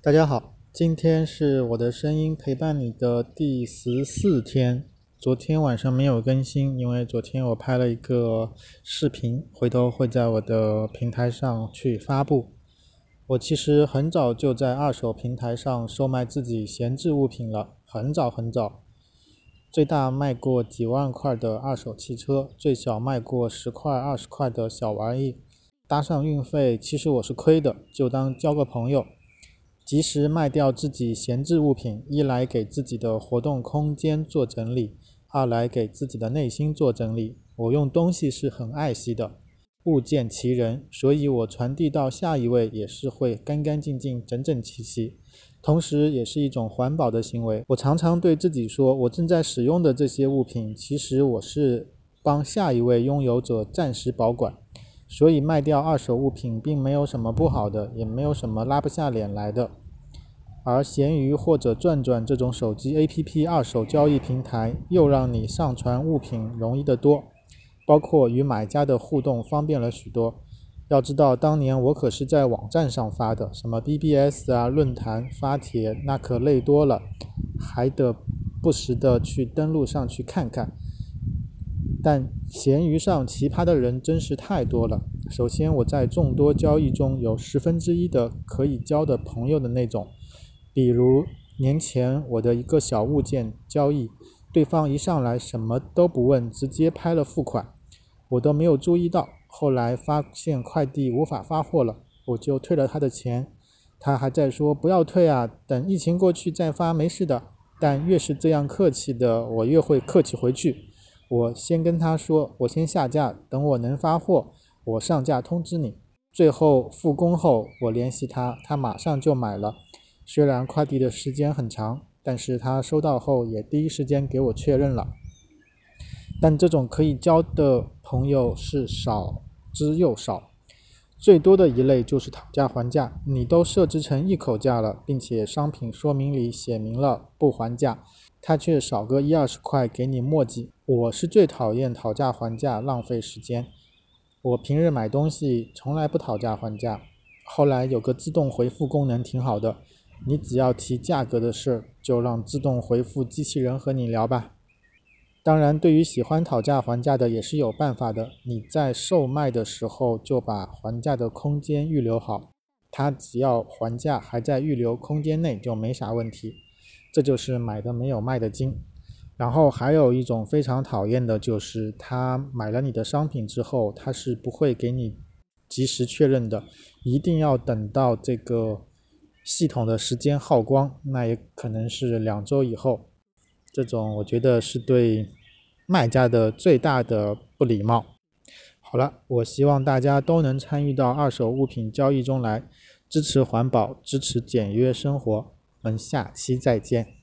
大家好，今天是我的声音陪伴你的第十四天。昨天晚上没有更新，因为昨天我拍了一个视频，回头会在我的平台上去发布。我其实很早就在二手平台上售卖自己闲置物品了，很早很早，最大卖过几万块的二手汽车，最小卖过十块、二十块的小玩意，搭上运费，其实我是亏的，就当交个朋友。及时卖掉自己闲置物品，一来给自己的活动空间做整理，二来给自己的内心做整理。我用东西是很爱惜的，物见其人，所以我传递到下一位也是会干干净净、整整齐齐，同时也是一种环保的行为。我常常对自己说，我正在使用的这些物品，其实我是帮下一位拥有者暂时保管。所以卖掉二手物品并没有什么不好的，也没有什么拉不下脸来的。而闲鱼或者转转这种手机 APP 二手交易平台，又让你上传物品容易得多，包括与买家的互动方便了许多。要知道，当年我可是在网站上发的，什么 BBS 啊、论坛发帖，那可累多了，还得不时的去登录上去看看。但闲鱼上奇葩的人真是太多了。首先，我在众多交易中有十分之一的可以交的朋友的那种。比如年前我的一个小物件交易，对方一上来什么都不问，直接拍了付款，我都没有注意到。后来发现快递无法发货了，我就退了他的钱。他还在说不要退啊，等疫情过去再发，没事的。但越是这样客气的，我越会客气回去。我先跟他说，我先下架，等我能发货，我上架通知你。最后复工后，我联系他，他马上就买了。虽然快递的时间很长，但是他收到后也第一时间给我确认了。但这种可以交的朋友是少之又少，最多的一类就是讨价还价。你都设置成一口价了，并且商品说明里写明了不还价。他却少个一二十块给你墨迹，我是最讨厌讨价还价，浪费时间。我平日买东西从来不讨价还价。后来有个自动回复功能挺好的，你只要提价格的事儿，就让自动回复机器人和你聊吧。当然，对于喜欢讨价还价的也是有办法的。你在售卖的时候就把还价的空间预留好，他只要还价还在预留空间内就没啥问题。这就是买的没有卖的精，然后还有一种非常讨厌的，就是他买了你的商品之后，他是不会给你及时确认的，一定要等到这个系统的时间耗光，那也可能是两周以后。这种我觉得是对卖家的最大的不礼貌。好了，我希望大家都能参与到二手物品交易中来，支持环保，支持简约生活。我们下期再见。